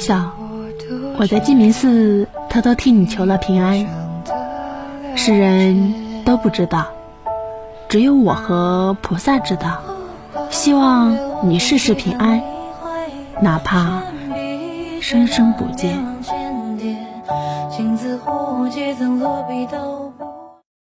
笑，我在鸡鸣寺偷偷替你求了平安。世人都不知道，只有我和菩萨知道。希望你事事平安，哪怕生生不见。镜子怎落笔都不